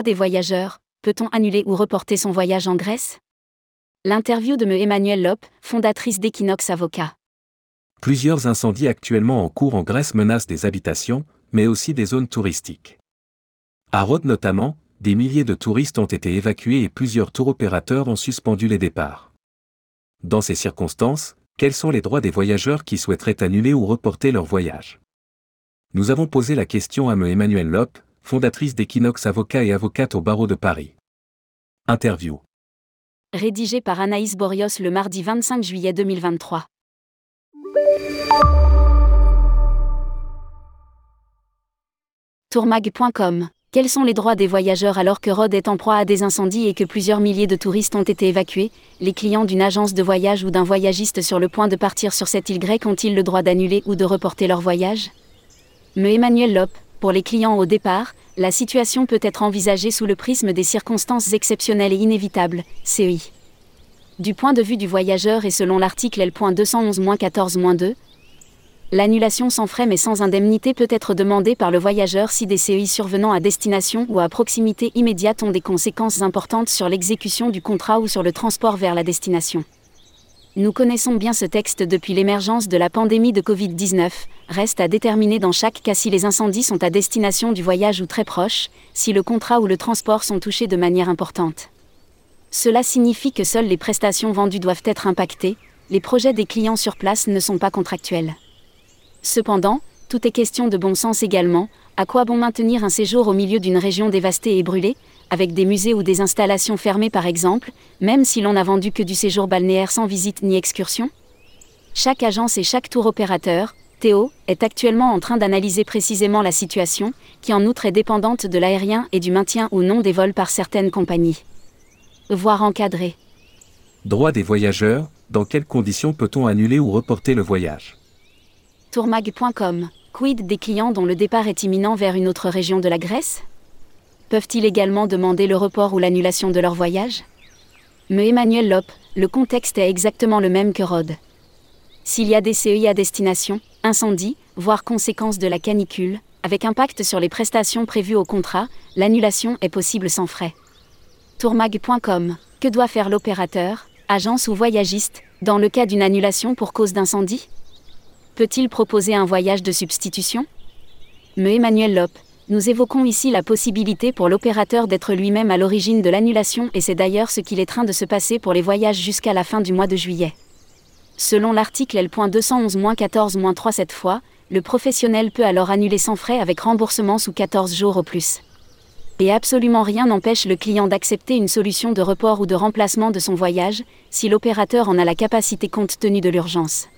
des voyageurs Peut-on annuler ou reporter son voyage en Grèce? L'interview de me Emmanuel Lop, fondatrice d'Equinox Avocat. Plusieurs incendies actuellement en cours en Grèce menacent des habitations, mais aussi des zones touristiques. À Rhodes notamment, des milliers de touristes ont été évacués et plusieurs tours opérateurs ont suspendu les départs. Dans ces circonstances, quels sont les droits des voyageurs qui souhaiteraient annuler ou reporter leur voyage? Nous avons posé la question à me Emmanuel Lop, fondatrice d'Equinox Avocat et avocate au barreau de Paris. Interview. Rédigé par Anaïs Borios le mardi 25 juillet 2023. Tourmag.com Quels sont les droits des voyageurs alors que Rhodes est en proie à des incendies et que plusieurs milliers de touristes ont été évacués? Les clients d'une agence de voyage ou d'un voyagiste sur le point de partir sur cette île grecque ont-ils le droit d'annuler ou de reporter leur voyage? Me Emmanuel Lop, pour les clients au départ, la situation peut être envisagée sous le prisme des circonstances exceptionnelles et inévitables, CEI. Du point de vue du voyageur et selon l'article L.211-14-2, l'annulation sans frais mais sans indemnité peut être demandée par le voyageur si des CEI survenant à destination ou à proximité immédiate ont des conséquences importantes sur l'exécution du contrat ou sur le transport vers la destination. Nous connaissons bien ce texte depuis l'émergence de la pandémie de Covid-19, reste à déterminer dans chaque cas si les incendies sont à destination du voyage ou très proches, si le contrat ou le transport sont touchés de manière importante. Cela signifie que seules les prestations vendues doivent être impactées, les projets des clients sur place ne sont pas contractuels. Cependant, tout est question de bon sens également, à quoi bon maintenir un séjour au milieu d'une région dévastée et brûlée, avec des musées ou des installations fermées par exemple, même si l'on n'a vendu que du séjour balnéaire sans visite ni excursion Chaque agence et chaque tour opérateur, Théo, est actuellement en train d'analyser précisément la situation, qui en outre est dépendante de l'aérien et du maintien ou non des vols par certaines compagnies. Voire encadré. Droit des voyageurs, dans quelles conditions peut-on annuler ou reporter le voyage? Tourmag.com Quid des clients dont le départ est imminent vers une autre région de la Grèce? Peuvent-ils également demander le report ou l'annulation de leur voyage? Me Emmanuel Lop, le contexte est exactement le même que Rhodes. S'il y a des CEI à destination, incendie, voire conséquences de la canicule, avec impact sur les prestations prévues au contrat, l'annulation est possible sans frais. Tourmag.com Que doit faire l'opérateur, agence ou voyagiste, dans le cas d'une annulation pour cause d'incendie? Peut-il proposer un voyage de substitution? Me Emmanuel Lop, nous évoquons ici la possibilité pour l'opérateur d'être lui-même à l'origine de l'annulation et c'est d'ailleurs ce qu'il est train de se passer pour les voyages jusqu'à la fin du mois de juillet. Selon l'article L.211-14-3 cette fois, le professionnel peut alors annuler sans frais avec remboursement sous 14 jours au plus. Et absolument rien n'empêche le client d'accepter une solution de report ou de remplacement de son voyage, si l'opérateur en a la capacité compte tenu de l'urgence.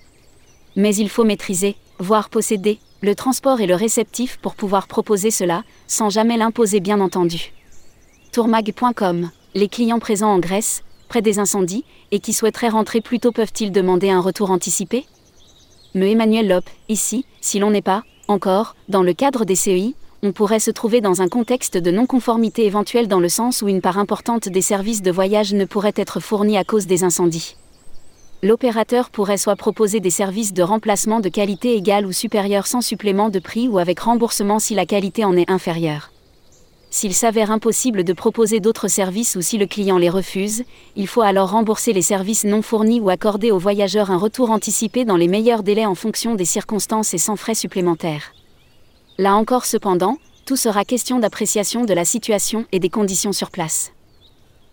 Mais il faut maîtriser, voire posséder, le transport et le réceptif pour pouvoir proposer cela, sans jamais l'imposer bien entendu. Tourmag.com Les clients présents en Grèce, près des incendies, et qui souhaiteraient rentrer plus tôt peuvent-ils demander un retour anticipé? Me Emmanuel Lop, ici, si l'on n'est pas, encore, dans le cadre des CEI, on pourrait se trouver dans un contexte de non-conformité éventuelle dans le sens où une part importante des services de voyage ne pourrait être fournie à cause des incendies l'opérateur pourrait soit proposer des services de remplacement de qualité égale ou supérieure sans supplément de prix ou avec remboursement si la qualité en est inférieure. S'il s'avère impossible de proposer d'autres services ou si le client les refuse, il faut alors rembourser les services non fournis ou accorder aux voyageurs un retour anticipé dans les meilleurs délais en fonction des circonstances et sans frais supplémentaires. Là encore cependant, tout sera question d'appréciation de la situation et des conditions sur place.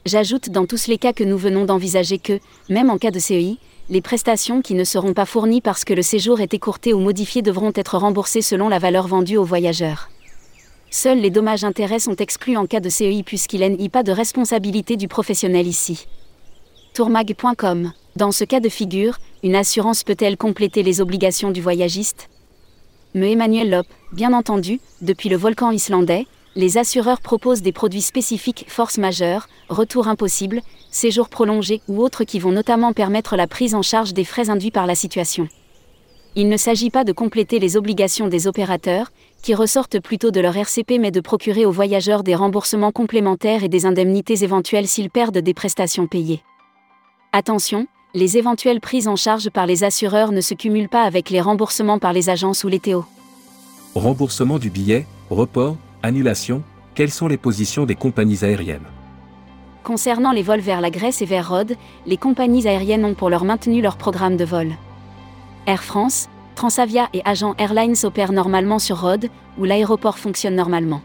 J'ajoute dans tous les cas que nous venons d'envisager que, même en cas de CEI, les prestations qui ne seront pas fournies parce que le séjour est écourté ou modifié devront être remboursées selon la valeur vendue aux voyageurs. Seuls les dommages-intérêts sont exclus en cas de CEI puisqu'il n'y a pas de responsabilité du professionnel ici. Tourmag.com Dans ce cas de figure, une assurance peut-elle compléter les obligations du voyagiste? Me Emmanuel Lop, bien entendu, depuis le volcan islandais, les assureurs proposent des produits spécifiques force majeure, retour impossible, séjour prolongé ou autres qui vont notamment permettre la prise en charge des frais induits par la situation. Il ne s'agit pas de compléter les obligations des opérateurs, qui ressortent plutôt de leur RCP mais de procurer aux voyageurs des remboursements complémentaires et des indemnités éventuelles s'ils perdent des prestations payées. Attention, les éventuelles prises en charge par les assureurs ne se cumulent pas avec les remboursements par les agences ou les TO. Remboursement du billet, report, annulation, quelles sont les positions des compagnies aériennes? Concernant les vols vers la Grèce et vers Rhodes, les compagnies aériennes ont pour l'heure maintenu leur programme de vol. Air France, Transavia et Agent Airlines opèrent normalement sur Rhodes, où l'aéroport fonctionne normalement.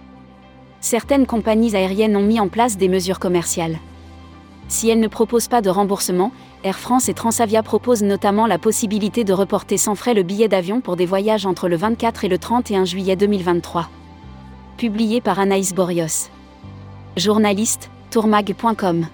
Certaines compagnies aériennes ont mis en place des mesures commerciales. Si elles ne proposent pas de remboursement, Air France et Transavia proposent notamment la possibilité de reporter sans frais le billet d'avion pour des voyages entre le 24 et le 31 juillet 2023. Publié par Anaïs Borios. Journaliste, tourmag.com.